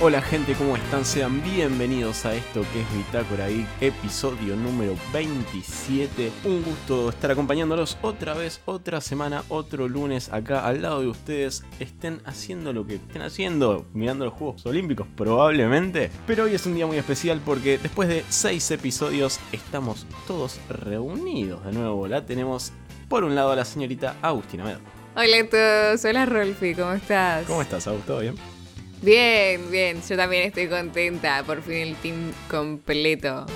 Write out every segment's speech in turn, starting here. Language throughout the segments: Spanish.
Hola gente, ¿cómo están? Sean bienvenidos a esto que es Bitácora Geek, episodio número 27. Un gusto estar acompañándolos otra vez, otra semana, otro lunes acá al lado de ustedes. Estén haciendo lo que estén haciendo, mirando los Juegos Olímpicos probablemente. Pero hoy es un día muy especial porque después de 6 episodios estamos todos reunidos de nuevo. La tenemos por un lado a la señorita Agustina Medo. Hola a todos, hola Rolfi, ¿cómo estás? ¿Cómo estás, Augusto? ¿Bien? Bien, bien, yo también estoy contenta, por fin el team completo.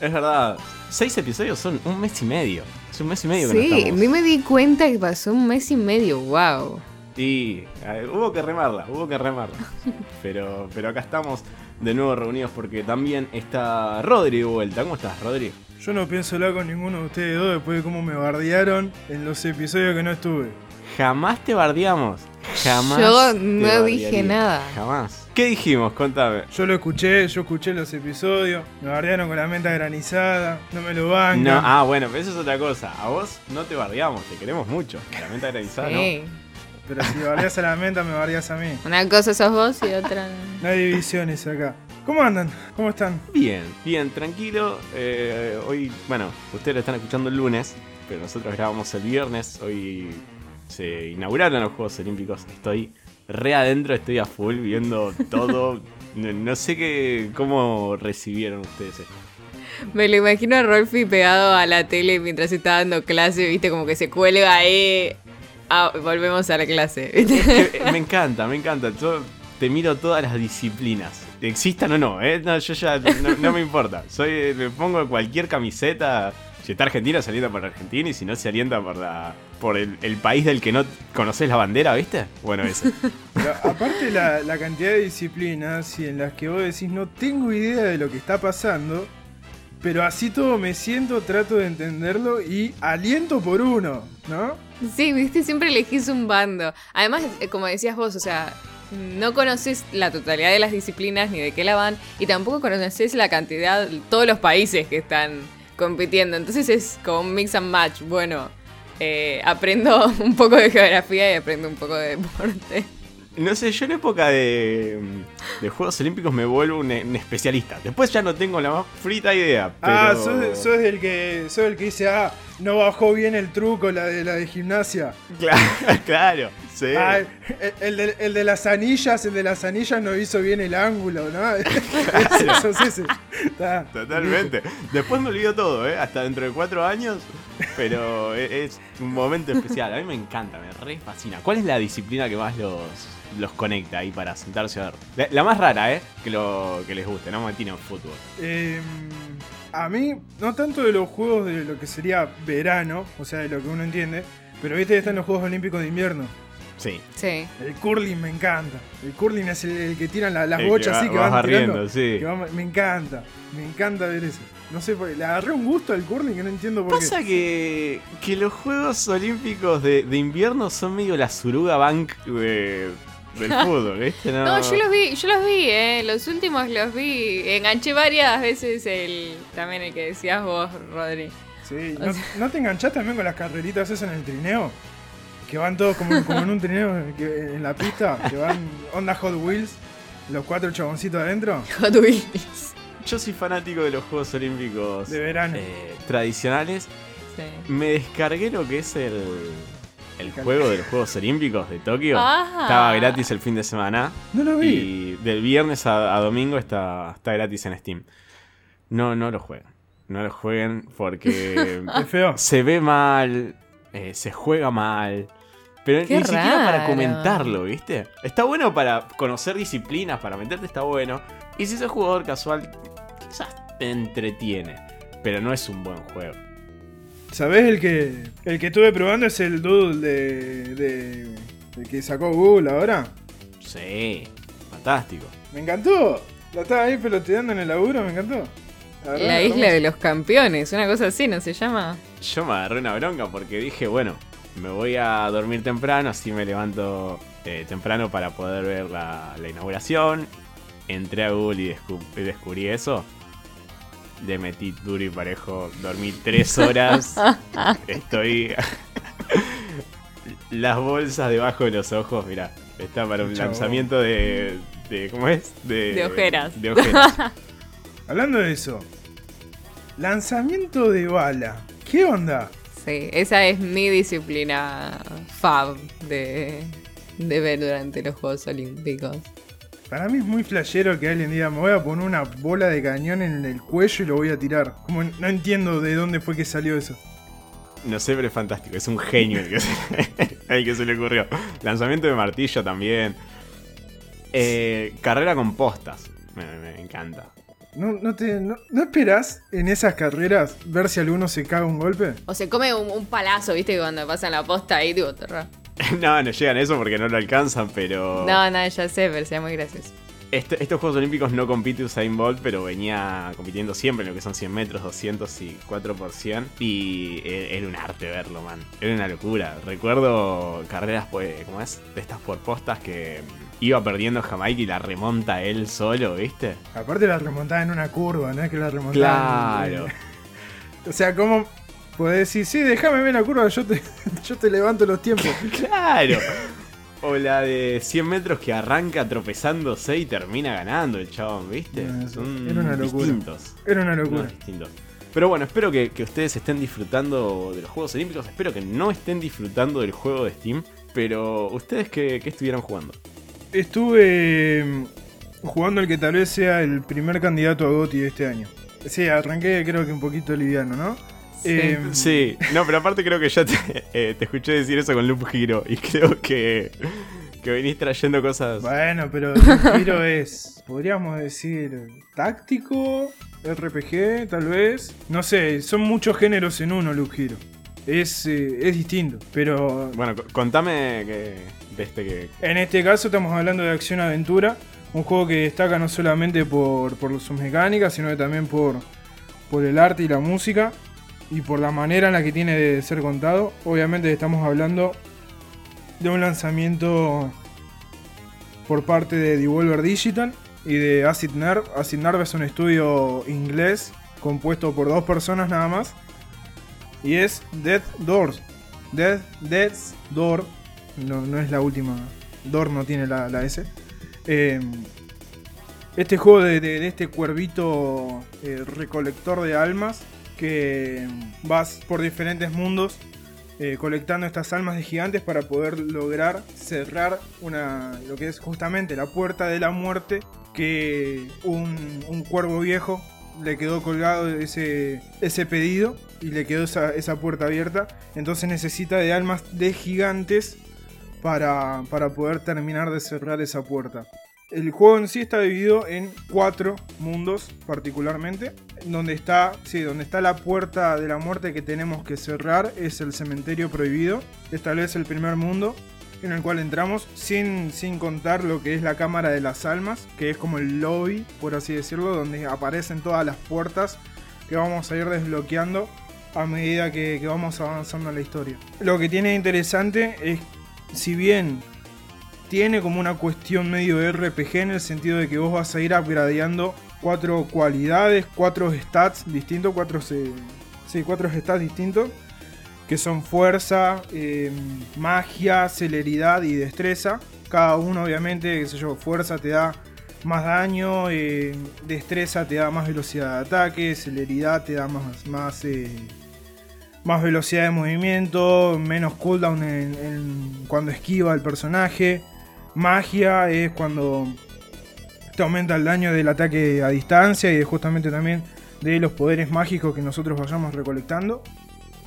Es verdad, seis episodios son un mes y medio. Es un mes y medio que no Sí, estamos. ni me di cuenta que pasó un mes y medio, wow. Y eh, hubo que remarla, hubo que remarla. Pero, pero acá estamos de nuevo reunidos porque también está Rodri de vuelta. ¿Cómo estás, Rodri? Yo no pienso hablar con ninguno de ustedes dos después de cómo me bardearon en los episodios que no estuve. Jamás te bardeamos. Jamás. Yo no dije nada. Jamás. ¿Qué dijimos? Contame. Yo lo escuché, yo escuché los episodios, me bardearon con la menta granizada, no me lo bancan. No, ah, bueno, pero eso es otra cosa. A vos no te bardeamos, te queremos mucho. La menta granizada, ¿no? Sí. Pero si bardeas a la menta, me bardeas a mí. Una cosa sos vos y otra. No hay divisiones acá. ¿Cómo andan? ¿Cómo están? Bien, bien, tranquilo. Eh, hoy, bueno, ustedes lo están escuchando el lunes, pero nosotros grabamos el viernes. Hoy se inauguraron los Juegos Olímpicos. Estoy re adentro, estoy a full viendo todo. No, no sé qué, cómo recibieron ustedes esto. Me lo imagino a Rolfi pegado a la tele mientras está dando clase, viste, como que se cuelga ahí. Ah, volvemos a la clase. Que me encanta, me encanta. Yo te miro todas las disciplinas. Existan o no, ¿eh? No, yo ya no, no me importa. Soy, me pongo cualquier camiseta. Si está Argentina, se alienta por Argentina. Y si no, se alienta por, la, por el, el país del que no conoces la bandera, ¿viste? Bueno. Pero aparte la, la cantidad de disciplinas y en las que vos decís no tengo idea de lo que está pasando, pero así todo me siento, trato de entenderlo y aliento por uno, ¿no? Sí, viste, siempre elegís un bando. Además, eh, como decías vos, o sea, no conoces la totalidad de las disciplinas ni de qué la van, y tampoco conoces la cantidad, todos los países que están compitiendo. Entonces es como un mix and match. Bueno, eh, aprendo un poco de geografía y aprendo un poco de deporte. No sé, yo en época de, de Juegos Olímpicos me vuelvo un, un especialista. Después ya no tengo la más frita idea. Pero... Ah, sos, sos el que sos el que dice, ah, no bajó bien el truco la de la de gimnasia. Claro, claro. Sí. Ah, el, el de, el de las anillas, el de las anillas no hizo bien el ángulo, ¿no? ese, sos ese. Totalmente. Después me olvido todo, ¿eh? Hasta dentro de cuatro años. Pero e- es un momento especial. A mí me encanta, me re fascina. ¿Cuál es la disciplina que más los, los conecta ahí para sentarse a ver? La, más rara, ¿eh? Que, lo, que les guste, no tienen fútbol. Eh, a mí, no tanto de los juegos de lo que sería verano, o sea, de lo que uno entiende, pero viste están los Juegos Olímpicos de invierno. Sí. Sí. El curling me encanta. El curling es el, el que tiran la- las El que bochas va- así que vas van barriendo, tirando. sí. que me encanta. Me encanta ver eso. No sé, por- le agarré un gusto al curling que no entiendo por Pasa qué. que, que los Juegos Olímpicos de, de invierno son medio la Suruga Bank de- del fútbol, ¿viste? No, No, yo los vi, yo los vi, eh. Los últimos los vi. Enganché varias veces el. También el que decías vos, Rodri. Sí, ¿no, no te enganchás también con las carreritas esas en el trineo? Que van todos como, como en un trineo que- en la pista, que van onda Hot Wheels, los cuatro chaboncitos adentro. Hot Wheels. Yo soy fanático de los Juegos Olímpicos De verano. eh, tradicionales. Sí. Me descargué lo que es el, el juego de los Juegos Olímpicos de Tokio. Ajá. Estaba gratis el fin de semana. No lo vi. Y del viernes a, a domingo está, está gratis en Steam. No, no lo jueguen. No lo jueguen porque Es feo. se ve mal, eh, se juega mal. Pero Qué ni siquiera para comentarlo, ¿viste? Está bueno para conocer disciplinas, para meterte está bueno. Y si sos jugador casual, quizás te entretiene. Pero no es un buen juego. ¿Sabés el que el que estuve probando es el Doodle de, de, el que sacó Google ahora? Sí, fantástico. Me encantó. La estaba ahí peloteando en el laburo, me encantó. verdad, La isla de los campeones, una cosa así, ¿no se llama? Yo me agarré una bronca porque dije, bueno, me voy a dormir temprano, así me levanto eh, temprano para poder ver la, la inauguración. Entré a Google y, descu- y descubrí eso. Le metí duro y parejo, dormí tres horas. Estoy. Las bolsas debajo de los ojos, mirá. Está para un lanzamiento de, de. ¿Cómo es? De, De ojeras. De ojeras. Hablando de eso, lanzamiento de bala. ¿Qué onda? Sí, esa es mi disciplina fab de, de ver durante los Juegos Olímpicos. Para mí es muy flashero que alguien diga, me voy a poner una bola de cañón en el cuello y lo voy a tirar. Como no entiendo de dónde fue que salió eso. No sé, pero es fantástico. Es un genio el que se, el que se le ocurrió. Lanzamiento de martillo también. Eh, carrera con postas. Me, me encanta. ¿No, no, te, no, ¿No esperás en esas carreras ver si alguno se caga un golpe? O se come un, un palazo, viste, cuando pasan la posta ahí, tipo, terror. No, no llegan a eso porque no lo alcanzan, pero. No, no, ya sé, pero sea muy gracioso. Este- estos Juegos Olímpicos no compite Usain Bolt, pero venía compitiendo siempre en lo que son 100 metros, 200 y 4 por 100. Y e- era un arte verlo, man. Era una locura. Recuerdo carreras, pues, ¿cómo es? De estas por postas que iba perdiendo Jamaica y la remonta él solo, ¿viste? Aparte la remontada en una curva, no es que la remontada... Claro. O sea, ¿cómo podés decir, sí, déjame ver la curva, yo te, yo te levanto los tiempos? Claro. O la de 100 metros que arranca tropezándose y termina ganando el chabón, ¿viste? No, Son era una locura. distintos. Era una locura. distintos. Pero bueno, espero que, que ustedes estén disfrutando de los Juegos Olímpicos. Espero que no estén disfrutando del juego de Steam. Pero, ¿ustedes qué, qué estuvieron jugando? Estuve mm, jugando el que tal vez sea el primer candidato a GOTY de este año. Sí, arranqué creo que un poquito liviano, ¿no? Sí. Eh, Sí, no, pero aparte creo que ya te, eh, te escuché decir eso con Loop Hero. Y creo que, que venís trayendo cosas. Bueno, pero el giro es, podríamos decir, táctico, RPG, tal vez. No sé, son muchos géneros en uno, Loop Hero. Es, eh, es distinto, pero Bueno, co- contame que, de este que. en este caso estamos hablando de acción-aventura. Un juego que destaca no solamente por, por sus mecánicas, sino que también por, por el arte y la música. Y por la manera en la que tiene de ser contado. Obviamente estamos hablando de un lanzamiento por parte de Devolver Digital y de Acid Nerve. Acid Nerve es un estudio inglés compuesto por dos personas nada más. Y es Death Doors. Death, Death's Door. No, no es la última. Door no tiene la, la S. Eh, este juego de, de- este cuervito eh, recolector de almas que vas por diferentes mundos eh, colectando estas almas de gigantes para poder lograr cerrar una lo que es justamente la puerta de la muerte que un, un cuervo viejo le quedó colgado ese, ese pedido y le quedó esa, esa puerta abierta entonces necesita de almas de gigantes para, para poder terminar de cerrar esa puerta. El juego en sí está dividido en cuatro mundos particularmente. Donde está, sí, donde está la puerta de la muerte que tenemos que cerrar es el cementerio prohibido. Es tal vez el primer mundo en el cual entramos sin, sin contar lo que es la cámara de las almas, que es como el lobby, por así decirlo, donde aparecen todas las puertas que vamos a ir desbloqueando a medida que, que vamos avanzando en la historia. Lo que tiene interesante es, si bien tiene como una cuestión medio RPG en el sentido de que vos vas a ir upgradeando cuatro cualidades, cuatro stats distintos, cuatro, cuatro stats distintos, que son fuerza, eh, magia, celeridad y destreza. Cada uno obviamente, qué sé yo, fuerza te da más daño, eh, destreza te da más velocidad de ataque, celeridad te da más, más, eh, más velocidad de movimiento, menos cooldown en- cuando esquiva el personaje. Magia es cuando te aumenta el daño del ataque a distancia y justamente también de los poderes mágicos que nosotros vayamos recolectando.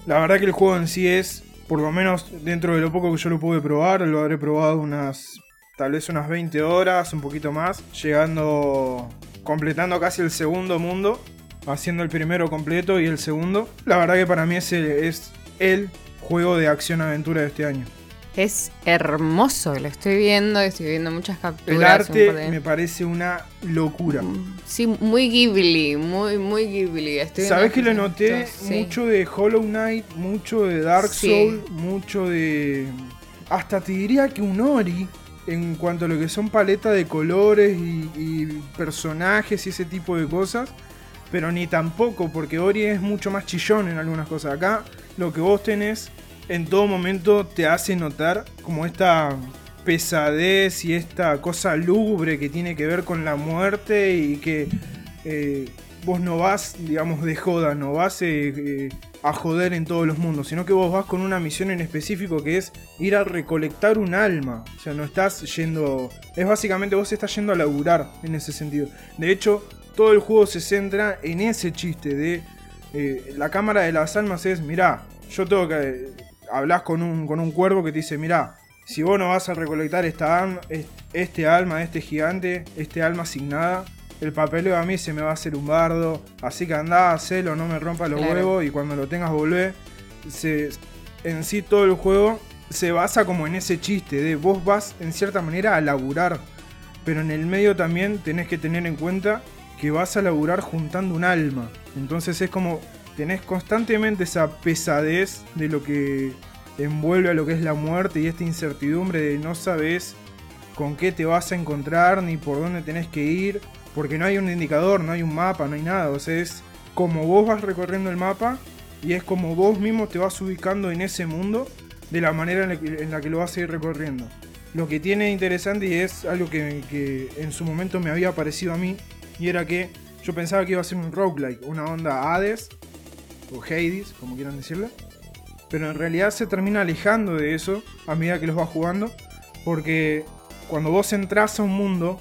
La verdad que el juego en sí es, por lo menos dentro de lo poco que yo lo pude probar, lo habré probado unas, tal vez unas 20 horas, un poquito más, llegando, completando casi el segundo mundo, haciendo el primero completo y el segundo. La verdad que para mí ese es el juego de acción-aventura de este año. Es hermoso, lo estoy viendo, estoy viendo muchas capturas. El arte de- me parece una locura. Sí, muy Ghibli, muy, muy Ghibli. Estoy ¿Sabes que le noté sí. mucho de Hollow Knight, mucho de Dark Sí. Soul, mucho de. Hasta te diría que un Ori, en cuanto a lo que son paletas de colores y, y personajes y ese tipo de cosas. Pero ni tampoco, porque Ori es mucho más chillón en algunas cosas. Acá lo que vos tenés en todo momento te hace notar como esta pesadez y esta cosa lúgubre que tiene que ver con la muerte y que eh, vos no vas, digamos, de joda, no vas eh, eh, a joder en todos los mundos, sino que vos vas con una misión en específico que es ir a recolectar un alma. O sea, no estás yendo... Es básicamente vos estás yendo a laburar en ese sentido. De hecho, todo el juego se centra en ese chiste de... la cámara de las almas es, mirá, yo tengo que... hablas con un, con un cuervo que te dice, mirá, si vos no vas a recolectar esta este alma, este gigante, este alma asignada, el papeleo a mí se me va a hacer un bardo. Así que andá, hacelo, no me rompa los huevos y cuando lo tengas volvé. en sí todo el juego se basa como en ese chiste de vos vas en cierta manera a laburar. Pero en el medio también tenés que tener en cuenta que vas a laburar juntando un alma. Entonces es como tenés constantemente esa pesadez de lo que envuelve a lo que es la muerte y esta incertidumbre de no sabes con qué te vas a encontrar ni por dónde tenés que ir, porque no hay un indicador, no hay un mapa, no hay nada, o sea, es como vos vas recorriendo el mapa y es como vos mismo te vas ubicando en ese mundo de la manera en la que, lo vas a ir recorriendo. Lo que tiene interesante y es algo que, que en su momento me había parecido a mí, y era que yo pensaba que iba a ser un roguelike, una onda Hades, o Hades, como quieran decirlo pero en realidad se termina alejando de eso a medida que los vas jugando, porque cuando vos entras a un mundo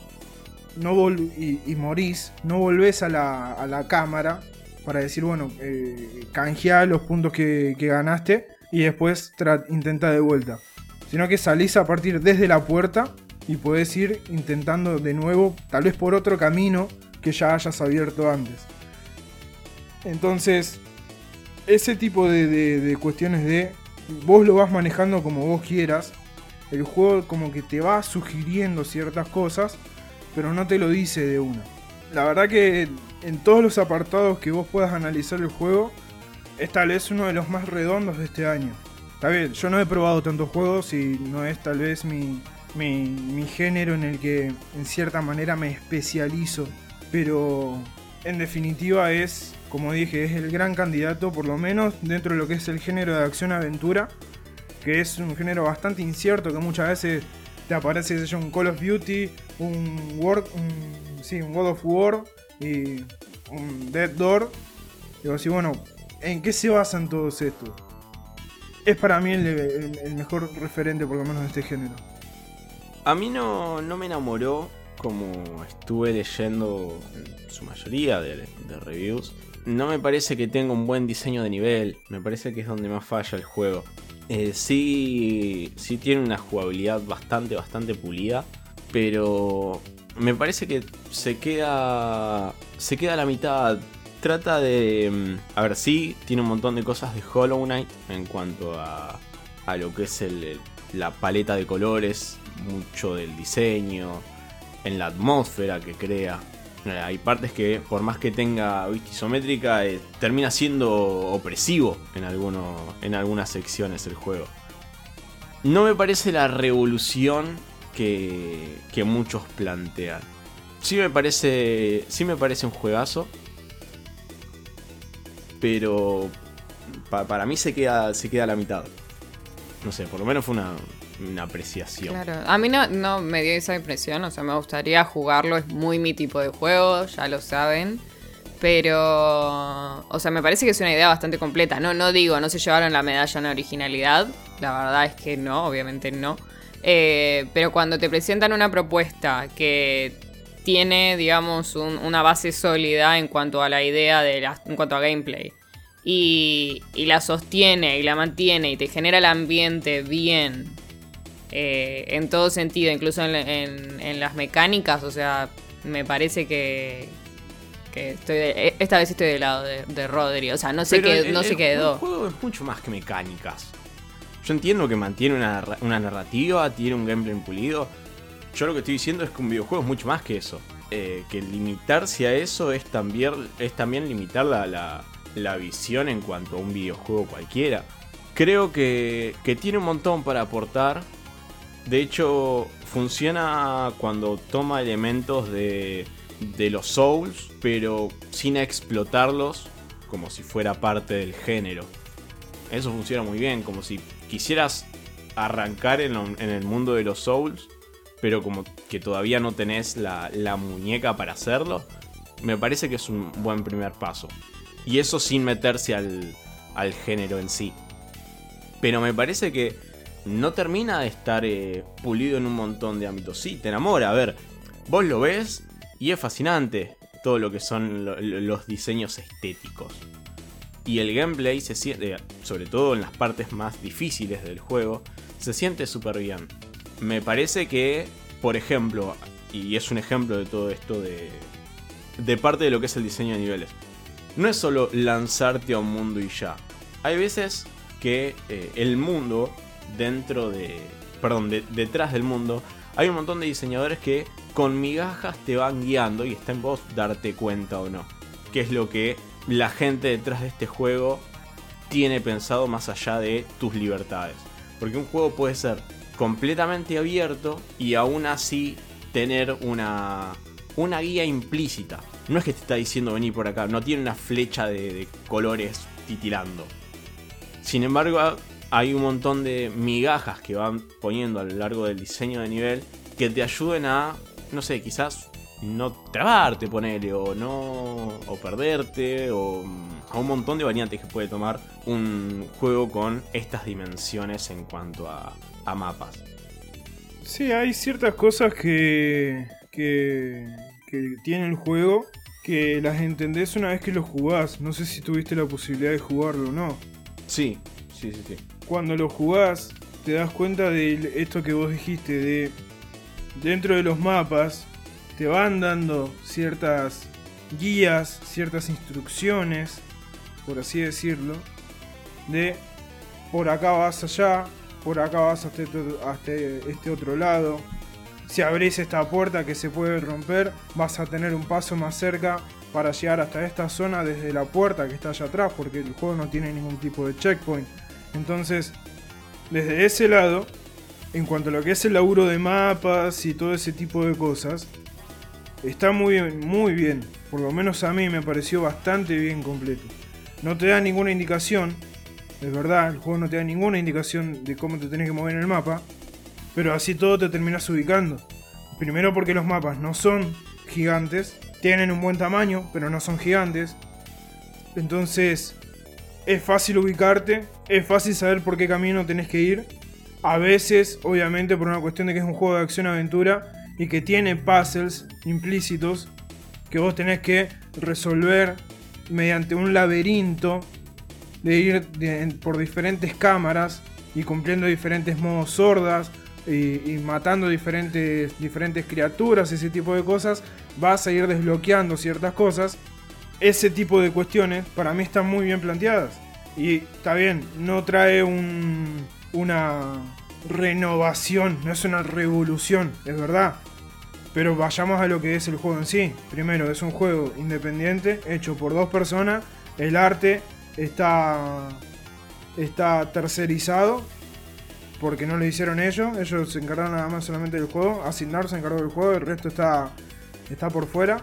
no y, morís, no volvés a la, cámara para decir, bueno, eh, canjea los puntos que, ganaste y después intenta de vuelta. Sino que salís a partir desde la puerta y podés ir intentando de nuevo, tal vez por otro camino que ya hayas abierto antes. Entonces, ese tipo de, cuestiones de vos lo vas manejando como vos quieras. El juego como que te va sugiriendo ciertas cosas, pero no te lo dice de una. La verdad que en todos los apartados que vos puedas analizar el juego, es tal vez uno de los más redondos de este año. Está bien, yo no he probado tantos juegos y no es tal vez mi, mi, mi género en el que en cierta manera me especializo, pero en definitiva es como dije, es el gran candidato, por lo menos dentro de lo que es el género de acción-aventura, que es un género bastante incierto, que muchas veces te aparece un Call of Duty, un World, sí, un God of War y un Dead Door. Digo así, bueno, ¿en qué se basan todos estos? Es para mí el, mejor referente, por lo menos, de este género. A mí no, no me enamoró como estuve leyendo su mayoría de reviews no me parece que tenga un buen diseño de nivel. Me parece que es donde más falla el juego. Eh, sí, sí tiene una jugabilidad bastante, bastante pulida. Pero me parece que se queda. Se queda a la mitad. Trata de. Mm, a ver, sí, tiene un montón de cosas de Hollow Knight en cuanto a, a lo que es la paleta de colores, mucho del diseño, en la atmósfera que crea. Eh, hay partes que, por más que tenga vista isométrica, eh, termina siendo opresivo en, en algunas secciones el juego. No me parece la revolución que, que muchos plantean. Sí me parece. Sí me parece un juegazo. Pero. para mí se queda. se queda a la mitad. No sé, por lo menos fue una, una apreciación. Claro, a mí no, me dio esa impresión, o sea, me gustaría jugarlo, es muy mi tipo de juego, ya lo saben. Pero, o sea, me parece que es una idea bastante completa. No, no digo, no se llevaron la medalla en originalidad. La verdad es que no, obviamente no. Eh, pero cuando te presentan una propuesta que tiene, digamos, una base sólida en cuanto a la idea de la, en cuanto a gameplay. Y la sostiene y la mantiene y te genera el ambiente bien eh, en todo sentido, incluso en, las mecánicas, o sea, me parece que, estoy e, esta vez estoy del lado de, Rodri, o sea, no sé qué, no se quedó. El juego es mucho más que mecánicas. Yo entiendo que mantiene una, narrativa, tiene un gameplay pulido. Yo lo que estoy diciendo es que un videojuego es mucho más que eso. Eh, que limitarse a eso es también, es también limitar la, la visión en cuanto a un videojuego cualquiera. Creo que, que tiene un montón para aportar de hecho, funciona cuando toma elementos de, de los Souls, pero sin explotarlos como si fuera parte del género. Eso funciona muy bien, como si quisieras arrancar en, el mundo de los Souls, pero como que todavía no tenés la, muñeca para hacerlo, me parece que es un buen primer paso. Y eso sin meterse al género en sí. Pero me parece que no termina de estar eh, pulido en un montón de ámbitos. Sí, te enamora. A ver, vos lo ves y es fascinante todo lo que son lo- lo- los diseños estéticos. Y el gameplay se siente, sobre todo en las partes más difíciles del juego, se siente súper bien. Me parece que, por ejemplo, y es un ejemplo de todo esto de, de parte de lo que es el diseño de niveles, no es solo lanzarte a un mundo y ya. Hay veces que eh, el mundo dentro de... Perdón, de- detrás del mundo hay un montón de diseñadores que con migajas te van guiando y está en vos darte cuenta o no. Que es lo que la gente detrás de este juego tiene pensado más allá de tus libertades. Porque un juego puede ser completamente abierto y aún así tener una, una guía implícita. No es que te está diciendo venir por acá, no tiene una flecha de colores titilando. Sin embargo, hay un montón de migajas que van poniendo a lo largo del diseño de nivel que te ayuden a, no sé, quizás no trabarte, ponele, o no. o perderte, o a un montón de variantes que puede tomar un juego con estas dimensiones en cuanto a, a mapas. Sí, hay ciertas cosas que, que, que tiene el juego que las entendés una vez que lo jugás. No sé si tuviste la posibilidad de jugarlo o no. Sí, Cuando lo jugás, te das cuenta de esto que vos dijiste, de dentro de los mapas, te van dando ciertas guías, ciertas instrucciones, por así decirlo, de por acá vas allá, por acá vas hasta este, hasta este otro lado. Si abrís esta puerta que se puede romper, vas a tener un paso más cerca para llegar hasta esta zona desde la puerta que está allá atrás, porque el juego no tiene ningún tipo de checkpoint. Entonces, desde ese lado, en cuanto a lo que es el laburo de mapas y todo ese tipo de cosas, está muy bien, muy bien. Por lo menos a mí me pareció bastante bien completo. No te da ninguna indicación, es verdad, el juego no te da ninguna indicación de cómo te tenés que mover en el mapa, pero así todo te terminas ubicando. Primero porque los mapas no son gigantes, tienen un buen tamaño, pero no son gigantes. Entonces, es fácil ubicarte, es fácil saber por qué camino tenés que ir. A veces, obviamente, por una cuestión de que es un juego de acción-aventura y que tiene puzzles implícitos que vos tenés que resolver mediante un laberinto de ir por diferentes cámaras y cumpliendo diferentes modos sordas y, y matando diferentes, diferentes criaturas, ese tipo de cosas, vas a ir desbloqueando ciertas cosas. Ese tipo de cuestiones para mí están muy bien planteadas. Y está bien, no trae un- una renovación, no es una revolución, es verdad. Pero vayamos a lo que es el juego en sí. Primero, es un juego independiente, hecho por dos personas. El arte está, está tercerizado, porque no lo hicieron ellos. Ellos se encargaron nada más solamente del juego. Asignar se encargó del juego, el resto está, está por fuera.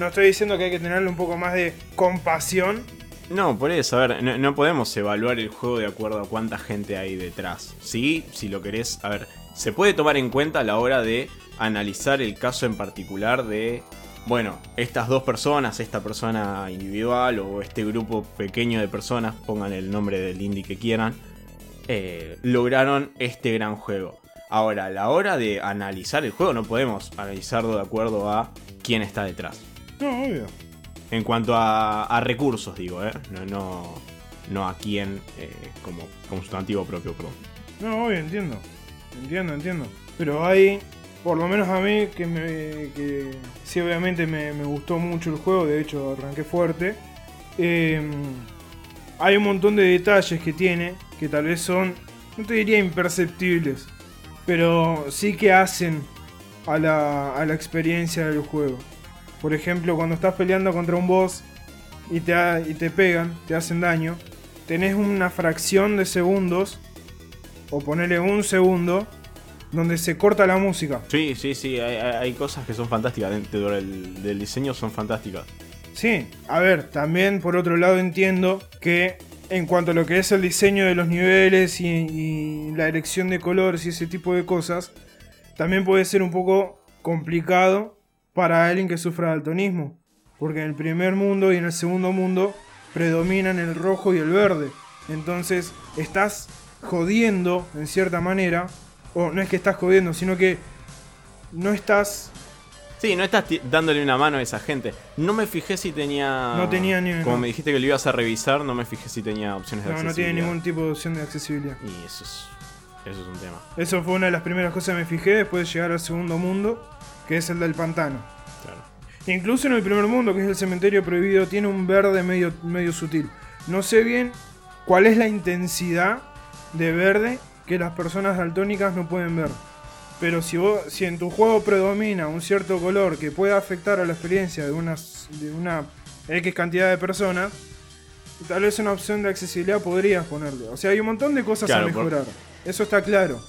No estoy diciendo que hay que tenerle un poco más de compasión. No, por eso, a ver, no, podemos evaluar el juego de acuerdo a cuánta gente hay detrás. Sí, si lo querés, a ver, se puede tomar en cuenta a la hora de analizar el caso en particular de, bueno, estas dos personas, esta persona individual o este grupo pequeño de personas, pongan el nombre del indie que quieran, eh, lograron este gran juego. Ahora, a la hora de analizar el juego, no podemos analizarlo de acuerdo a quién está detrás. No, obvio. En cuanto a, a recursos, digo, ¿eh? No, no, no a quién eh, como, como sustantivo propio, perdón. No, obvio, entiendo. Entiendo, entiendo. Pero hay, por lo menos a mí, que, me, que sí, obviamente me, me gustó mucho el juego. De hecho, arranqué fuerte. Eh, hay un montón de detalles que tiene que tal vez son, no te diría imperceptibles, pero sí que hacen a la, a la experiencia del juego. Por ejemplo, cuando estás peleando contra un boss y te, ha- y te pegan, te hacen daño, tenés una fracción de segundos, o ponerle un segundo, donde se corta la música. Sí, sí, sí, hay, hay- hay cosas que son fantásticas dentro del, del diseño, son fantásticas. Sí, a ver, también por otro lado entiendo que en cuanto a lo que es el diseño de los niveles y, y la elección de colores y ese tipo de cosas, también puede ser un poco complicado para alguien que sufra de daltonismo. Porque en el primer mundo y en el segundo mundo predominan el rojo y el verde. Entonces estás jodiendo, en cierta manera, o no es que estás jodiendo, sino que no estás Sí, no estás dándole una mano a esa gente. No me fijé si tenía. No tenía ni- Como no. me dijiste que lo ibas a revisar, no me fijé si tenía opciones de No, no tiene accesibilidad. ningún tipo de opción de accesibilidad. Y eso es. Eso es un tema. Eso fue una de las primeras cosas que me fijé después de llegar al segundo mundo, que es el del pantano. Claro. Incluso en el primer mundo, que es el cementerio prohibido, tiene un verde medio, medio sutil. No sé bien cuál es la intensidad de verde que las personas daltónicas no pueden ver. Pero si, vos, si en tu juego predomina un cierto color que pueda afectar a la experiencia de, unas, de una X cantidad de personas, tal vez una opción de accesibilidad podrías ponerle. O sea, hay un montón de cosas Claro, a por- mejorar. Eso está claro.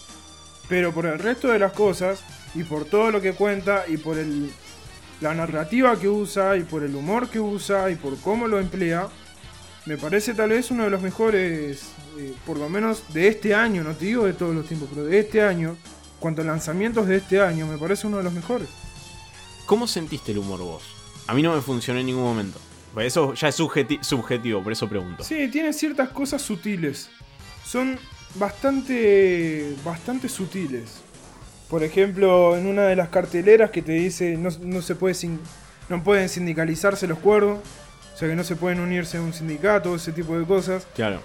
Pero por el resto de las cosas, y por todo lo que cuenta, y por el, la narrativa que usa, y por el humor que usa, y por cómo lo emplea, me parece tal vez uno de los mejores, eh, por lo menos de este año, no te digo de todos los tiempos, pero de este año, cuanto a lanzamientos de este año, me parece uno de los mejores. ¿Cómo sentiste el humor vos? A mí no me funcionó en ningún momento. Pues Eso ya es subjeti- subjetivo, por eso pregunto. Sí, tiene ciertas cosas sutiles. Son bastante, bastante sutiles. Por ejemplo, en una de las carteleras que te dice no, no se puede sin- no pueden sindicalizarse los cuervos, o sea que no se pueden unirse a un sindicato, ese tipo de cosas. Claro.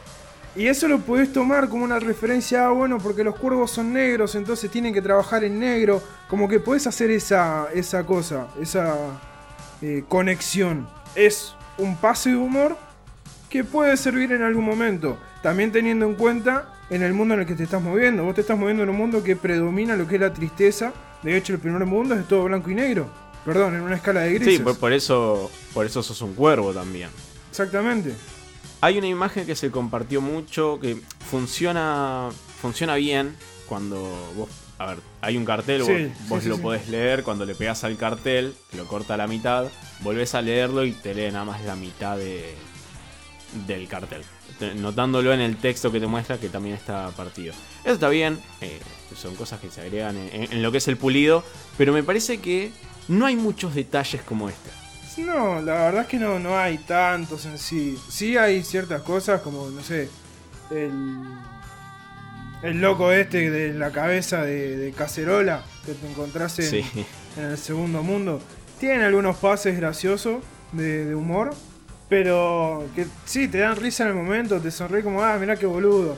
Y eso lo puedes tomar como una referencia, ah, bueno, porque los cuervos son negros, entonces tienen que trabajar en negro. Como que puedes hacer esa, esa cosa, esa eh, conexión. Es un pase de humor que puede servir en algún momento. También teniendo en cuenta en el mundo en el que te estás moviendo. Vos te estás moviendo en un mundo que predomina lo que es la tristeza. De hecho, el primer mundo es todo blanco y negro. Perdón, en una escala de grises. Sí, por, por eso por eso sos un cuervo también. Exactamente. Hay una imagen que se compartió mucho que funciona funciona bien cuando vos a ver, hay un cartel, Sí, vos, sí, vos sí, lo sí. podés leer, cuando le pegas al cartel, que lo corta a la mitad, volvés a leerlo y te lee nada más la mitad de, del cartel. Te- Notándolo en el texto que te muestra que también está partido. Eso está bien, eh, son cosas que se agregan en, en- en lo que es el pulido, pero me parece que no hay muchos detalles como este. No, la verdad es que no, no hay tantos en sí. Sí hay ciertas cosas como, no sé, el, el loco este de la cabeza de, de cacerola que te encontrás en, el segundo mundo. Tienen algunos pases graciosos de, de humor, pero que sí, te dan risa en el momento, te sonríe como, ah, mirá qué boludo.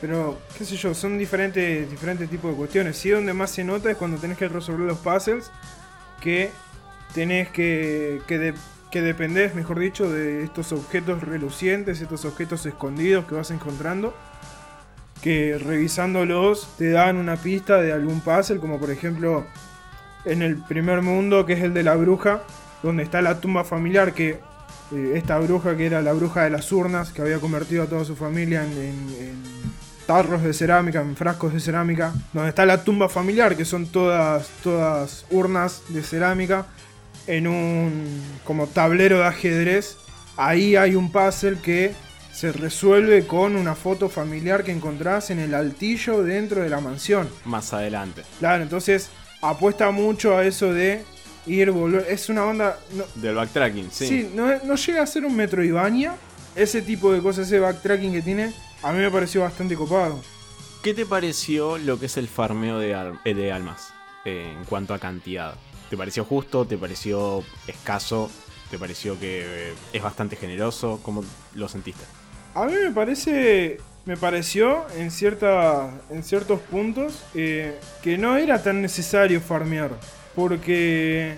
Pero, qué sé yo, son diferentes, diferentes tipos de cuestiones. Sí, donde más se nota es cuando tenés que resolver los puzzles, que tenés que, que, de- que dependés, mejor dicho, de estos objetos relucientes, estos objetos escondidos que vas encontrando. Que revisándolos te dan una pista de algún puzzle, como por ejemplo en el primer mundo, que es el de la bruja, donde está la tumba familiar, que esta bruja que era la bruja de las urnas, que había convertido a toda su familia en, en- en tarros de cerámica, en frascos de cerámica, donde está la tumba familiar, que son todas, todas urnas de cerámica, en un como tablero de ajedrez. Ahí hay un puzzle que se resuelve con una foto familiar que encontrás en el altillo dentro de la mansión. Más adelante. Claro, entonces apuesta mucho a eso de ir, volver. Es una onda. No, Del backtracking, sí. sí, no, no llega a ser un Metroidvania. Ese tipo de cosas, ese backtracking que tiene, a mí me pareció bastante copado. ¿Qué te pareció lo que es el farmeo de, al- eh, de almas eh, en cuanto a cantidad? ¿Te pareció justo? ¿Te pareció escaso? ¿Te pareció que eh, es bastante generoso? ¿Cómo lo sentiste? A mí me parece. Me pareció en, cierta, en ciertos puntos eh, que no era tan necesario farmear. Porque.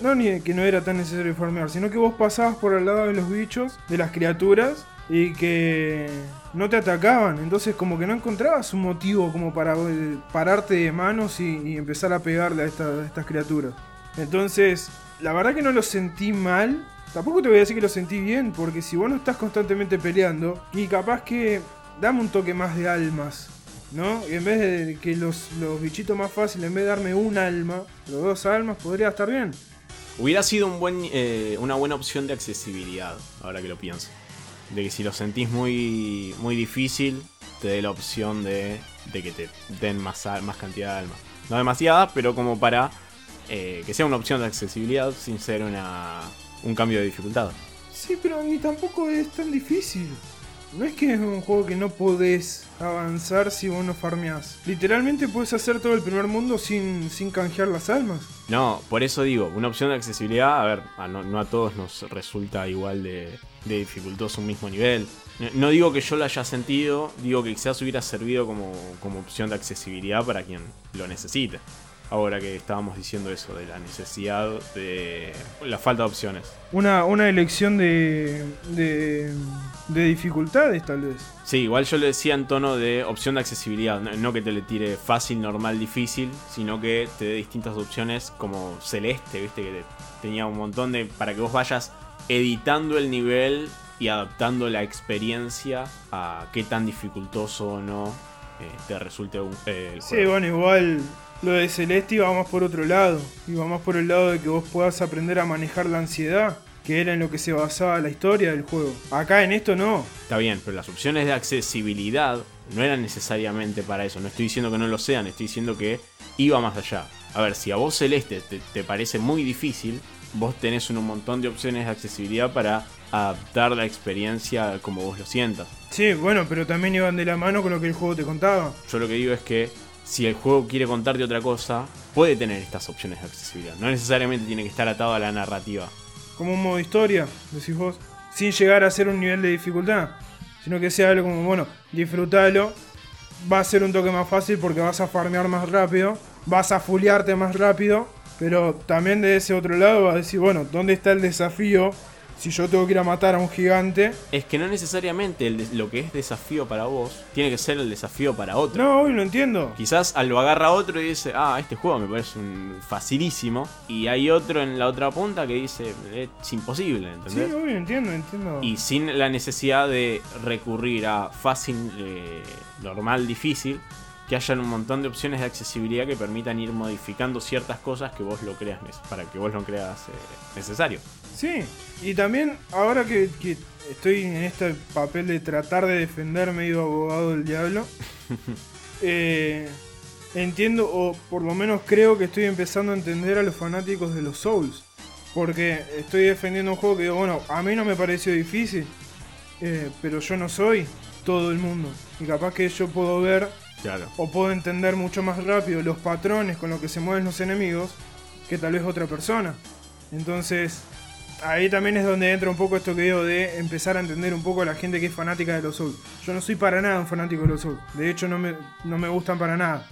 No ni que no era tan necesario farmear, sino que vos pasabas por el lado de los bichos, de las criaturas, y que no te atacaban. Entonces, como que no encontrabas un motivo como para eh, pararte de manos y, empezar a pegarle a, a estas criaturas. Entonces, la verdad que no lo sentí mal. Tampoco te voy a decir que lo sentí bien, porque si vos no estás constantemente peleando, y capaz que dame un toque más de almas, ¿no? Y en vez de que los, los bichitos más fáciles, en vez de darme un alma, los dos almas, podría estar bien. Hubiera sido un buen, eh, una buena opción de accesibilidad, ahora que lo pienso. de que si lo sentís muy, muy difícil, te dé la opción de, de que te den más, más cantidad de almas. No demasiada, pero como para eh, que sea una opción de accesibilidad sin ser una, un cambio de dificultad. Sí, pero ni tampoco es tan difícil. No es que es un juego que no podés avanzar si vos no farmeás. Literalmente puedes hacer todo el primer mundo sin, sin canjear las almas. No, por eso digo, una opción de accesibilidad, a ver, no, a todos nos resulta igual de, de dificultoso un mismo nivel. No, no digo que yo lo haya sentido, digo que quizás hubiera servido como, como opción de accesibilidad para quien lo necesite. Ahora que estábamos diciendo eso, de la necesidad de la falta de opciones. Una, una elección de, de, de dificultades, tal vez. Sí, igual yo lo decía en tono de opción de accesibilidad, no, que te le tire fácil, normal, difícil, sino que te dé distintas opciones como celeste, viste que te- tenía un montón de para que vos vayas editando el nivel y adaptando la experiencia a qué tan dificultoso o no eh, te resulte un, eh, el Sí, juego. bueno, igual lo de Celeste iba más por otro lado. Iba más por el lado de que vos puedas aprender a manejar la ansiedad, que era en lo que se basaba la historia del juego. Acá en esto no. Está bien, pero las opciones de accesibilidad no eran necesariamente para eso. No estoy diciendo que no lo sean, estoy diciendo que iba más allá. A ver, si a vos Celeste te, te parece muy difícil, vos tenés un montón de opciones de accesibilidad para adaptar la experiencia como vos lo sientas. Sí, bueno, pero también iban de la mano con lo que el juego te contaba. Yo lo que digo es que si el juego quiere contarte otra cosa, puede tener estas opciones de accesibilidad. No necesariamente tiene que estar atado a la narrativa. Como un modo historia, decís vos. Sin llegar a ser un nivel de dificultad. Sino que sea algo como, bueno, disfrútalo. Va a ser un toque más fácil porque vas a farmear más rápido. Vas a fulearte más rápido. Pero también de ese otro lado vas a decir, bueno, ¿dónde está el desafío? Si yo tengo que ir a matar a un gigante. Es que no necesariamente el lo que es desafío para vos tiene que ser el desafío para otro. No, hoy lo entiendo. Quizás lo agarra otro y dice, ah, este juego me parece un facilísimo. Y hay otro en la otra punta que dice, es imposible, Sí, hoy entiendo, entiendo. Y sin la necesidad de recurrir a fácil, eh, normal, difícil, que hayan un montón de opciones de accesibilidad que permitan ir modificando ciertas cosas que vos lo creas para que vos lo creas eh, necesario. Sí, y también ahora que, que estoy en este papel de tratar de defender medio abogado del diablo, eh, entiendo, o por lo menos creo que estoy empezando a entender a los fanáticos de los Souls. Porque estoy defendiendo un juego que, bueno, a mí no me pareció difícil, eh, pero yo no soy todo el mundo. Y capaz que yo puedo ver Claro. o puedo entender mucho más rápido los patrones con los que se mueven los enemigos que tal vez otra persona. Entonces, ahí también es donde entra un poco esto que digo de empezar a entender un poco a la gente que es fanática de los Souls. Yo no soy para nada un fanático de los Souls. De hecho, no me, no me gustan para nada.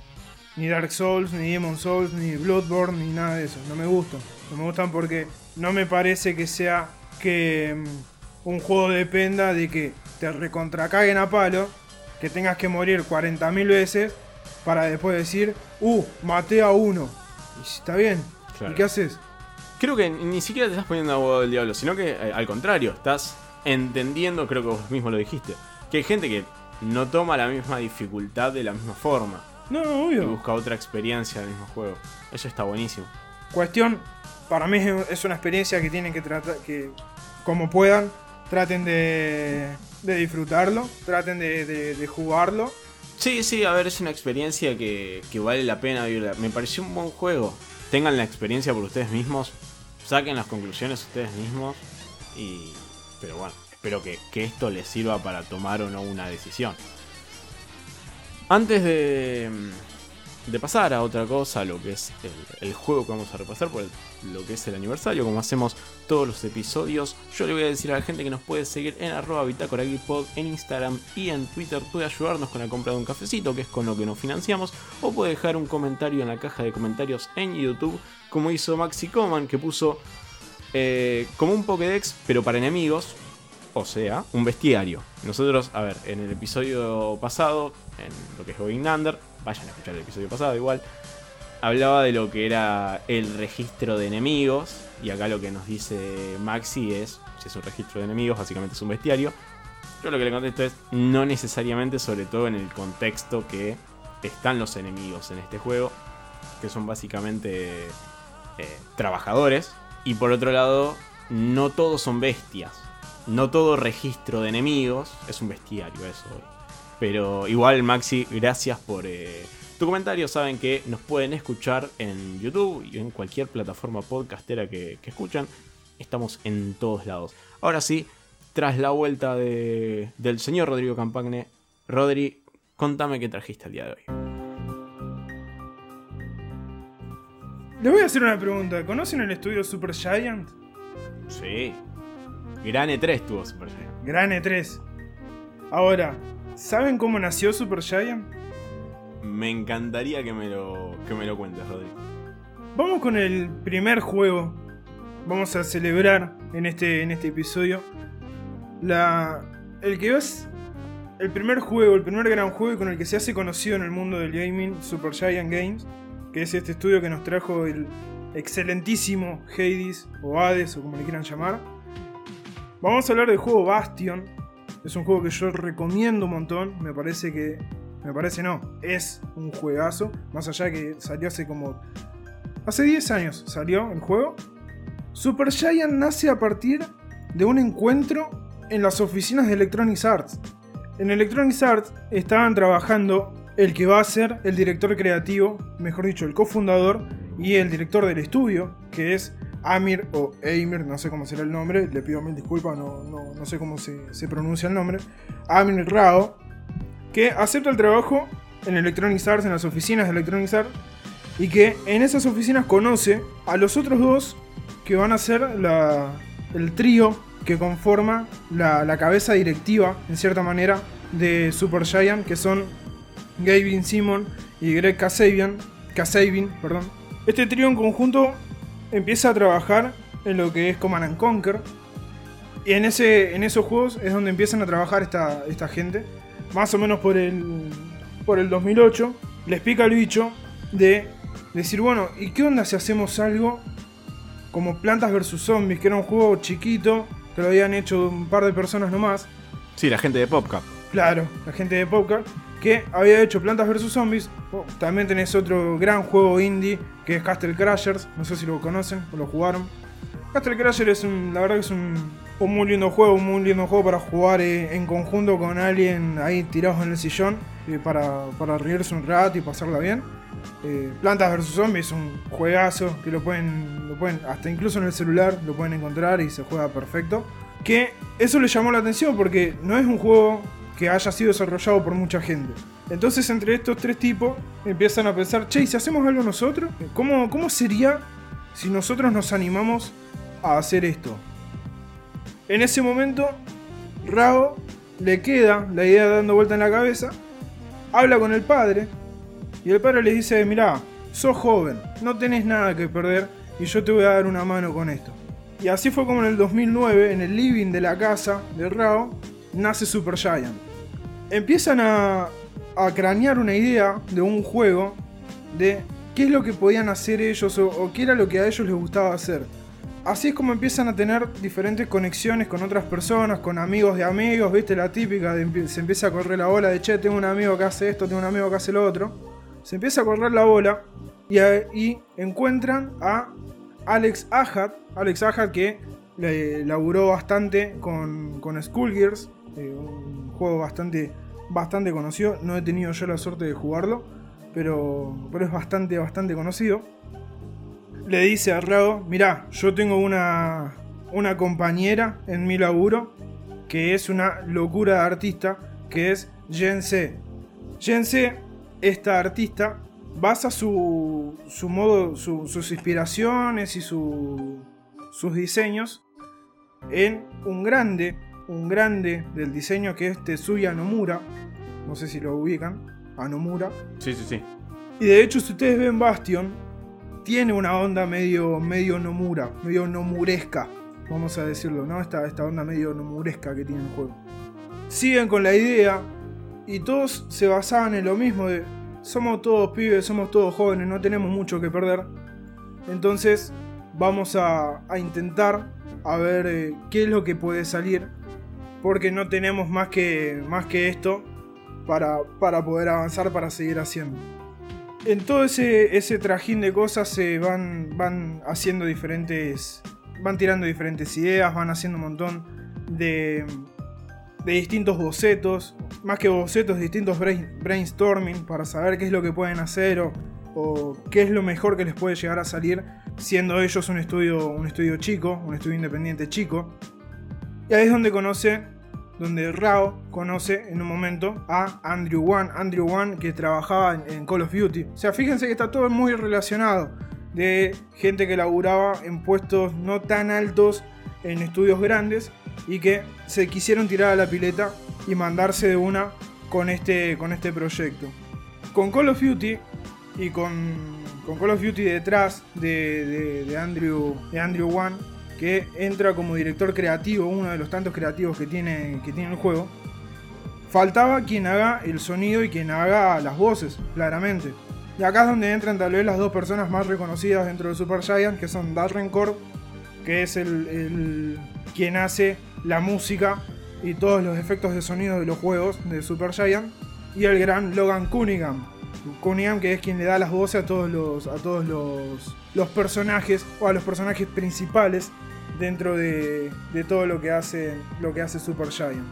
Ni Dark Souls, ni Demon Souls, ni Bloodborne, ni nada de eso. No me gustan. No me gustan porque no me parece que sea que mm, un juego dependa de que te recontracaguen a palo, que tengas que morir 40.000 veces para después decir, uh, maté a uno. Y está bien. Claro. ¿Y qué haces? Creo que ni siquiera te estás poniendo abogado del diablo, sino que eh, al contrario, estás entendiendo, creo que vos mismo lo dijiste, que hay gente que no toma la misma dificultad de la misma forma No, y obvio. busca otra experiencia del mismo juego. Eso está buenísimo. Cuestión, para mí es es una experiencia que tienen que tratar, que como puedan, traten de, de disfrutarlo, traten de, de- de jugarlo. Sí, sí, a ver, es una experiencia que, que vale la pena vivirla. Me pareció un buen juego. Tengan la experiencia por ustedes mismos, saquen las conclusiones ustedes mismos y... Pero bueno, espero que, que esto les sirva para tomar o no una decisión. Antes de, de pasar a otra cosa, lo que es el, juego que vamos a repasar por lo que es el aniversario, como hacemos todos los episodios, yo le voy a decir a la gente que nos puede seguir en arroba en Instagram y en Twitter, puede ayudarnos con la compra de un cafecito, que es con lo que nos financiamos, o puede dejar un comentario en la caja de comentarios en YouTube, como hizo Maxi Coman, que puso eh, como un Pokédex, pero para enemigos, o sea, un bestiario. Nosotros, a ver, en el episodio pasado, en lo que es Going Under, vayan a escuchar el episodio pasado igual, hablaba de lo que era el registro de enemigos, y acá lo que nos dice Maxi es, si es un registro de enemigos, básicamente es un bestiario. Yo lo que le contesto es, no necesariamente, sobre todo en el contexto que están los enemigos en este juego, que son básicamente eh, trabajadores, y por otro lado, no todos son bestias. no todo registro de enemigos es un bestiario, eso. Pero igual, Maxi, gracias por eh, tu comentario. Saben que nos pueden escuchar en YouTube y en cualquier plataforma podcastera que, que escuchan. Estamos en todos lados. Ahora sí, tras la vuelta de- del señor Rodrigo Campagne, Rodri, contame qué trajiste el día de hoy. Les voy a hacer una pregunta. ¿Conocen el estudio Super Giant? Sí. Gran E3 tuvo Super Giant. Gran E3. Ahora, ¿saben cómo nació Super Giant? Me encantaría que me lo, que me lo cuentes, Rodri. Vamos con el primer juego. Vamos a celebrar en este, en este episodio. La, el que es el primer juego, el primer gran juego con el que se hace conocido en el mundo del gaming, Super Giant Games, que es este estudio que nos trajo el excelentísimo Hades o Hades o como le quieran llamar. Vamos a hablar del juego Bastion. Es un juego que yo recomiendo un montón. Me parece que. Me parece no. Es un juegazo. Más allá que salió hace como Hace 10 años salió el juego. Super Giant nace a partir de un encuentro en las oficinas de Electronic Arts. En Electronic Arts estaban trabajando el que va a ser el director creativo, mejor dicho, el cofundador y el director del estudio, que es Amir o Amir, no sé cómo será el nombre, le pido mil disculpas, no, no- no sé cómo se, pronuncia el nombre. Amir Rao, que acepta el trabajo en Electronic Arts, en las oficinas de Electronic y que en esas oficinas conoce a los otros dos que van a ser la- el trío que conforma la, la cabeza directiva, en cierta manera, de Super Giant, que son Gavin Simon y Greg Kasabian, Kasabian, perdón. Este trío en conjunto empieza a trabajar en lo que es Command and Conquer. Y en, ese, en esos juegos es donde empiezan a trabajar esta, esta gente. Más o menos por el, por el 2008. Les pica el bicho de decir, bueno, ¿y qué onda si hacemos algo como Plantas vs Zombies? Que era un juego chiquito, que lo habían hecho un par de personas nomás. Sí, la gente de PopCap. Claro, la gente de Poker, que había hecho Plantas vs Zombies. Oh, también tenés otro gran juego indie, que es Castle Crashers. No sé si lo conocen o lo jugaron. Castle Crashers es un, la verdad que es un, muy lindo juego, un muy lindo juego para jugar eh, en conjunto con alguien ahí tirados en el sillón, eh, para, para reírse un rato y pasarla bien. Eh, Plantas vs Zombies es un juegazo que lo pueden, lo pueden, hasta incluso en el celular lo pueden encontrar y se juega perfecto. Que eso le llamó la atención porque no es un juego que haya sido desarrollado por mucha gente. Entonces entre estos tres tipos empiezan a pensar, che, ¿y si hacemos algo nosotros? ¿Cómo, cómo sería si nosotros nos animamos a hacer esto? En ese momento, Rao le queda la idea dando vuelta en la cabeza, habla con el padre, y el padre le dice, mirá, sos joven, no tenés nada que perder, y yo te voy a dar una mano con esto. Y así fue como en el 2009, en el living de la casa de Rao, nace Super Giant. Empiezan a, a cranear una idea de un juego de qué es lo que podían hacer ellos o, qué era lo que a ellos les gustaba hacer. Así es como empiezan a tener diferentes conexiones con otras personas, con amigos de amigos, viste la típica, se empieza a correr la bola de che, tengo un amigo que hace esto, tengo un amigo que hace lo otro. Se empieza a correr la bola y, a- encuentran a Alex Ahad, Alex Ahad que le laburó bastante con, con Skullgears, un juego bastante, bastante conocido. No he tenido yo la suerte de jugarlo, pero, pero es bastante, bastante conocido. Le dice a Rao, mirá, yo tengo una, una compañera en mi laburo que es una locura de artista, que es Jen C. Jen C, esta artista, basa su, su modo, su- sus inspiraciones y su- sus diseños en un grande, un grande del diseño que es Tetsuya Nomura. No sé si lo ubican, a Nomura. Sí, sí, sí. Y de hecho, si ustedes ven Bastion, tiene una onda medio, medio Nomura, medio nomuresca, vamos a decirlo, ¿no? Esta, esta onda medio nomuresca que tiene el juego. Siguen con la idea y todos se basaban en lo mismo de somos todos pibes, somos todos jóvenes, no tenemos mucho que perder. Entonces vamos a, a intentar a ver eh, qué es lo que puede salir. Porque no tenemos más que, más que esto para, para poder avanzar, para seguir haciendo. En todo ese, ese trajín de cosas se van, van haciendo diferentes. Van tirando diferentes ideas, van haciendo un montón de, de distintos bocetos, más que bocetos, distintos brain- brainstorming para saber qué es lo que pueden hacer o, o qué es lo mejor que les puede llegar a salir, siendo ellos un estudio, un estudio chico, un estudio independiente chico. Y ahí es donde conoce, donde Rao conoce en un momento a Andrew Wan. Andrew Wan que trabajaba en, Call of Duty. O sea, fíjense que está todo muy relacionado. De gente que laburaba en puestos no tan altos en estudios grandes y que se quisieron tirar a la pileta y mandarse de una con este, con este proyecto. Con Call of Duty y con, con Call of Duty detrás de, de- de Andrew, de Andrew Wan, que entra como director creativo, uno de los tantos creativos que tiene, que tiene el juego, faltaba quien haga el sonido y quien haga las voces, claramente. Y acá es donde entran tal vez las dos personas más reconocidas dentro de Super Giant, que son Darren Corb, que es el, el- quien hace la música y todos los efectos de sonido de los juegos de Super Giant, y el gran Logan Cunningham. Cunningham que es quien le da las voces a todos los, a todos los, los personajes o a los personajes principales dentro de, todo lo que hace lo que hace Super Giant.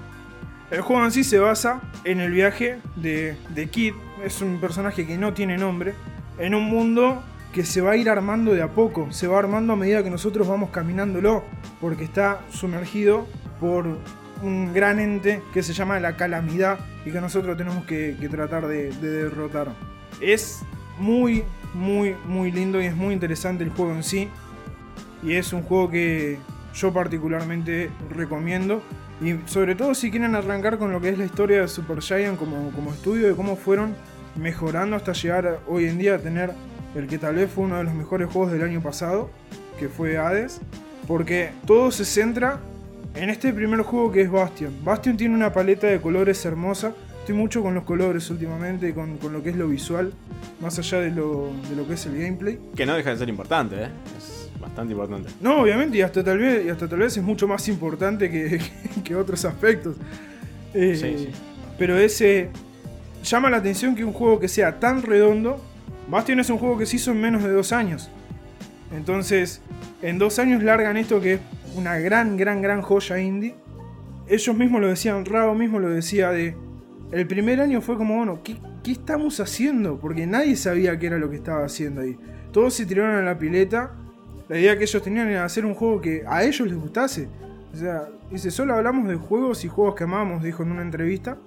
El juego en sí se basa en el viaje de, de Kid, es un personaje que no tiene nombre, en un mundo que se va a ir armando de a poco, se va armando a medida que nosotros vamos caminándolo, porque está sumergido por un gran ente que se llama la calamidad y que nosotros tenemos que, que tratar de, de derrotar. Es muy, muy, muy lindo y es muy interesante el juego en sí. Y es un juego que yo particularmente recomiendo. Y sobre todo si quieren arrancar con lo que es la historia de Super Giant como, como estudio de cómo fueron mejorando hasta llegar hoy en día a tener el que tal vez fue uno de los mejores juegos del año pasado, que fue Hades. Porque todo se centra en este primer juego que es Bastion. Bastion tiene una paleta de colores hermosa. Estoy mucho con los colores últimamente, con, con lo que es lo visual, más allá de lo, de lo que es el gameplay. Que no deja de ser importante, ¿eh? Bastante importante. No, obviamente, y hasta tal vez, y hasta tal vez es mucho más importante que, que otros aspectos. Eh, Sí, sí. Pero ese llama la atención que un juego que sea tan redondo. Bastion es un juego que se hizo en menos de dos años. Entonces, en dos años largan esto que es una gran, gran, gran joya indie. Ellos mismos lo decían, Rao mismo lo decía de... El primer año fue como, bueno, ¿qué, qué estamos haciendo? Porque nadie sabía qué era lo que estaba haciendo ahí. Todos se tiraron a la pileta. La idea que ellos tenían era hacer un juego que a ellos les gustase. O sea, dice, solo hablamos de juegos y juegos que amamos, dijo en una entrevista.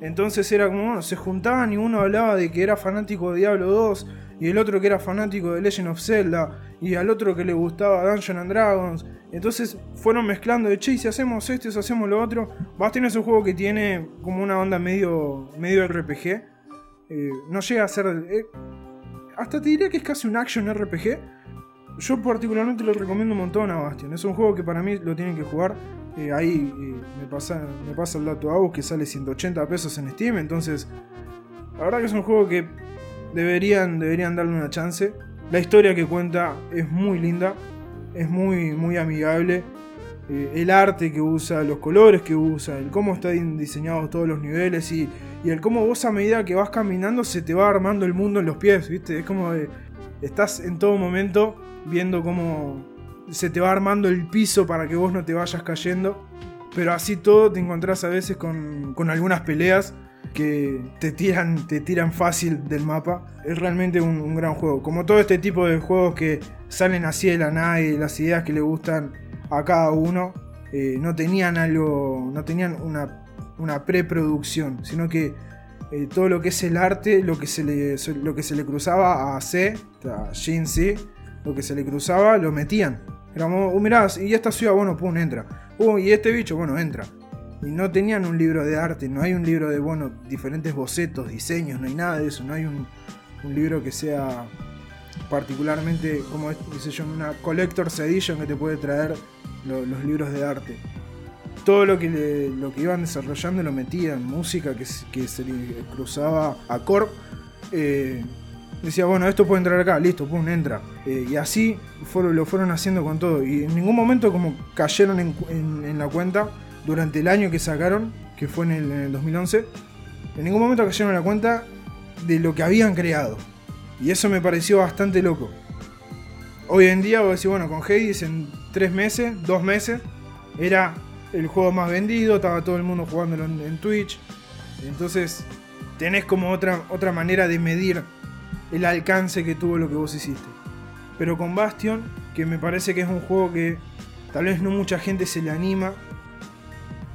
Entonces era como, se juntaban y uno hablaba de que era fanático de Diablo 2 y el otro que era fanático de Legend of Zelda y al otro que le gustaba Dungeons and Dragons. Entonces fueron mezclando de, che, si hacemos esto, si hacemos lo otro. Bastion es un juego que tiene como una onda medio, medio RPG. Eh, no llega a ser... eh, hasta te diría que es casi un action RPG. Yo particularmente lo recomiendo un montón a Bastion. Es un juego que para mí lo tienen que jugar. Eh, ahí eh, me, pasa, me pasa el dato a vos que sale 180 pesos en Steam. Entonces, la verdad que es un juego que deberían, deberían darle una chance. La historia que cuenta es muy linda. Es muy, muy amigable. Eh, el arte que usa, los colores que usa, el cómo están diseñados todos los niveles y, y el cómo vos a medida que vas caminando se te va armando el mundo en los pies, ¿viste? Es como estás en todo momento viendo cómo se te va armando el piso para que vos no te vayas cayendo. Pero así todo te encontrás a veces con, con algunas peleas que te tiran, te tiran fácil del mapa. Es realmente un, gran juego. Como todo este tipo de juegos que salen así de la nada y las ideas que le gustan a cada uno, eh, no tenían algo, no tenían una, una preproducción, sino que eh, todo lo que es el arte, lo que se le, lo que se le cruzaba a C, a Jin C, lo que se le cruzaba, lo metían. Era como, "Uh, mirá, y esta ciudad, bueno, pum, entra. Uh, y este bicho, bueno, entra. Y no tenían un libro de arte, no hay un libro de, bueno, diferentes bocetos, diseños, no hay nada de eso, no hay un, libro que sea particularmente, como es, qué sé yo, una Collector's Edition que te puede traer lo- los libros de arte. Todo lo que, lo que iban desarrollando lo metían, música que se le cruzaba a Corp. eh, decía, bueno, esto puede entrar acá, listo, pum, entra. Eh, y así lo fueron haciendo con todo. Y en ningún momento como cayeron en, la cuenta durante el año que sacaron, que fue en el, en el 2011, en ningún momento cayeron en la cuenta de lo que habían creado. Y eso me pareció bastante loco. Hoy en día, vos decís, bueno, con Hades en tres meses, dos meses, era el juego más vendido, estaba todo el mundo jugándolo en, en Twitch. Entonces, tenés como otra, otra manera de medir el alcance que tuvo lo que vos hiciste. Pero con Bastion, que me parece que es un juego que tal vez no mucha gente se le anima,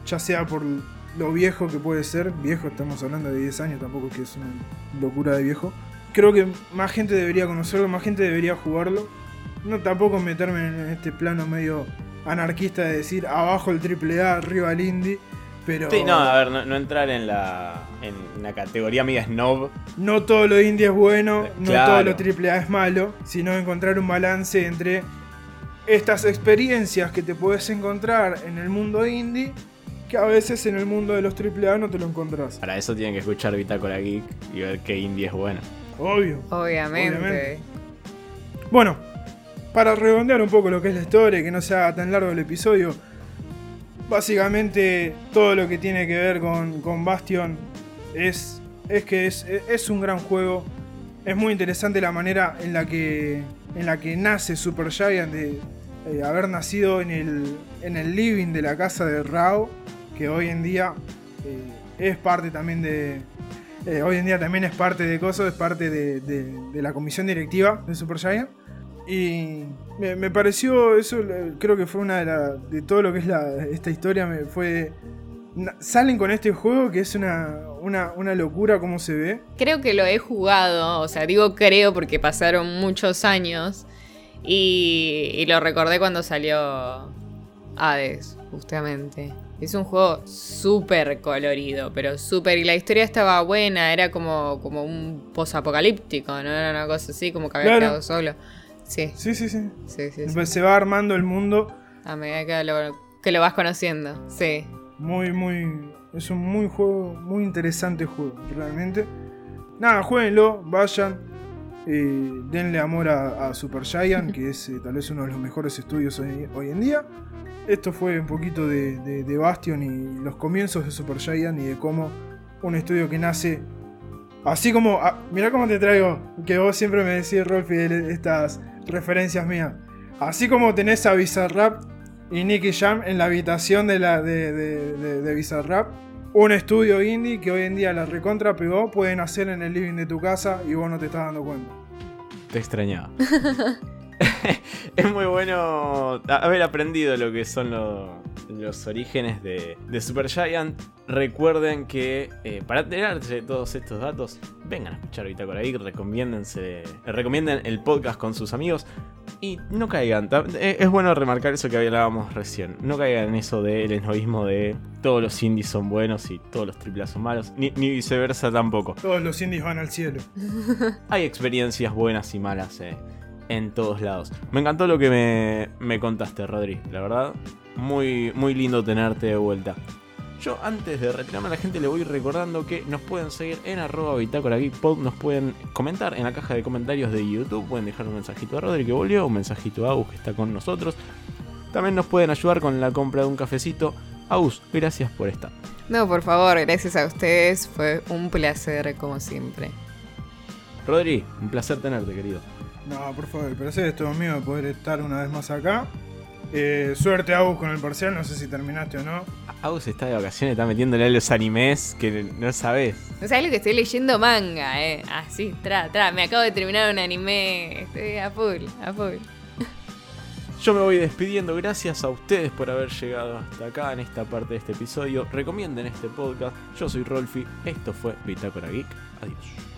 ya sea por lo viejo que puede ser, viejo estamos hablando de 10 años, tampoco que es una locura de viejo. Creo que más gente debería conocerlo, más gente debería jugarlo. No tampoco meterme en este plano medio anarquista de decir abajo el AAA, arriba el indie. Pero Sí, no, a ver, no, no entrar en la, en la categoría media snob. no todo lo indie es bueno, no Claro. todo lo AAA es malo, sino encontrar un balance entre estas experiencias que te puedes encontrar en el mundo indie, que a veces en el mundo de los AAA no te lo encontrás. Para eso tienen que escuchar Bitácora Geek y ver qué indie es bueno. Obvio. Obviamente. Obviamente. Bueno, para redondear un poco lo que es la historia y que no se haga tan largo el episodio, básicamente todo lo que tiene que ver con, con Bastion es, es que es, es un gran juego. Es muy interesante la manera en la que, en la que nace Super Giant de haber nacido en el, en el living de la casa de Rao, que hoy en día eh, es parte también de, eh, hoy en día también es parte de Coso, es parte de, de- de la comisión directiva de Supergiant. Y me, me pareció, eso eh, creo que fue una de, la- de todo lo que es la- esta historia, me fue... Salen con este juego que es una, una, una locura como se ve. Creo que lo he jugado, o sea, digo creo porque pasaron muchos años y, y lo recordé cuando salió Hades, justamente. Es un juego súper colorido, pero súper... Y la historia estaba buena, era como, como un posapocalíptico, ¿no? Era una cosa así, como que había Claro. quedado solo. Sí, Sí, sí, sí. sí, sí. sí. Se va armando el mundo A medida que lo, que lo vas conociendo, sí. muy, muy... Es un muy juego, muy interesante juego, realmente. Nada, jueguenlo, vayan. eh, denle amor a, a Supergiant, que es eh, tal vez uno de los mejores estudios hoy, hoy en día. Esto fue un poquito de, de- de Bastion y los comienzos de Supergiant y de cómo un estudio que nace. Así como. ah, mirá cómo te traigo. Que vos siempre me decís, Rolfi, estas referencias mías. Así como tenés a Bizarrap y Nicky Jam en la habitación de, la, de, de, de- de Bizarrap. Un estudio indie que hoy en día la recontra pegó, pueden hacer en el living de tu casa y vos no te estás dando cuenta. Te extrañaba. es muy bueno haber aprendido lo que son lo- los orígenes de, de Supergiant. Recuerden que eh, para enterarse de todos estos datos, vengan a escuchar Bitácora Geek, recomiéndense, recomienden el podcast con sus amigos y no caigan. eh, Es bueno remarcar eso que hablábamos recién. No caigan en eso del esnovismo de todos los indies son buenos y todos los AAA son malos, ni, ni viceversa tampoco. Todos los indies van al cielo. Hay experiencias buenas y malas eh, en todos lados. Me encantó lo que me, me contaste, Rodri. La verdad, muy, muy lindo tenerte de vuelta. Yo antes de retirarme a la gente le voy recordando que nos pueden seguir en arroba bitácora nos pueden comentar en la caja de comentarios de YouTube, pueden dejar un mensajito a Rodri que volvió, un mensajito a Agus que está con nosotros. También nos pueden ayudar con la compra de un cafecito. Agus, gracias por estar. No, por favor, gracias a ustedes. Fue un placer, como siempre. Rodri, un placer tenerte, querido. No, por favor, el placer es todo mío de poder estar una vez más acá. Eh, suerte a vos con el parcial, no sé si terminaste o no. Agus está de vacaciones, está metiéndole a los animes que no sabes. No sabes lo que estoy leyendo manga, eh. Así, tra, tra. Me acabo de terminar un anime. Estoy a full, a full. Yo me voy despidiendo, gracias a ustedes por haber llegado hasta acá en esta parte de este episodio. Recomienden este podcast. Yo soy Rolfi, esto fue Bitácora Geek. Adiós.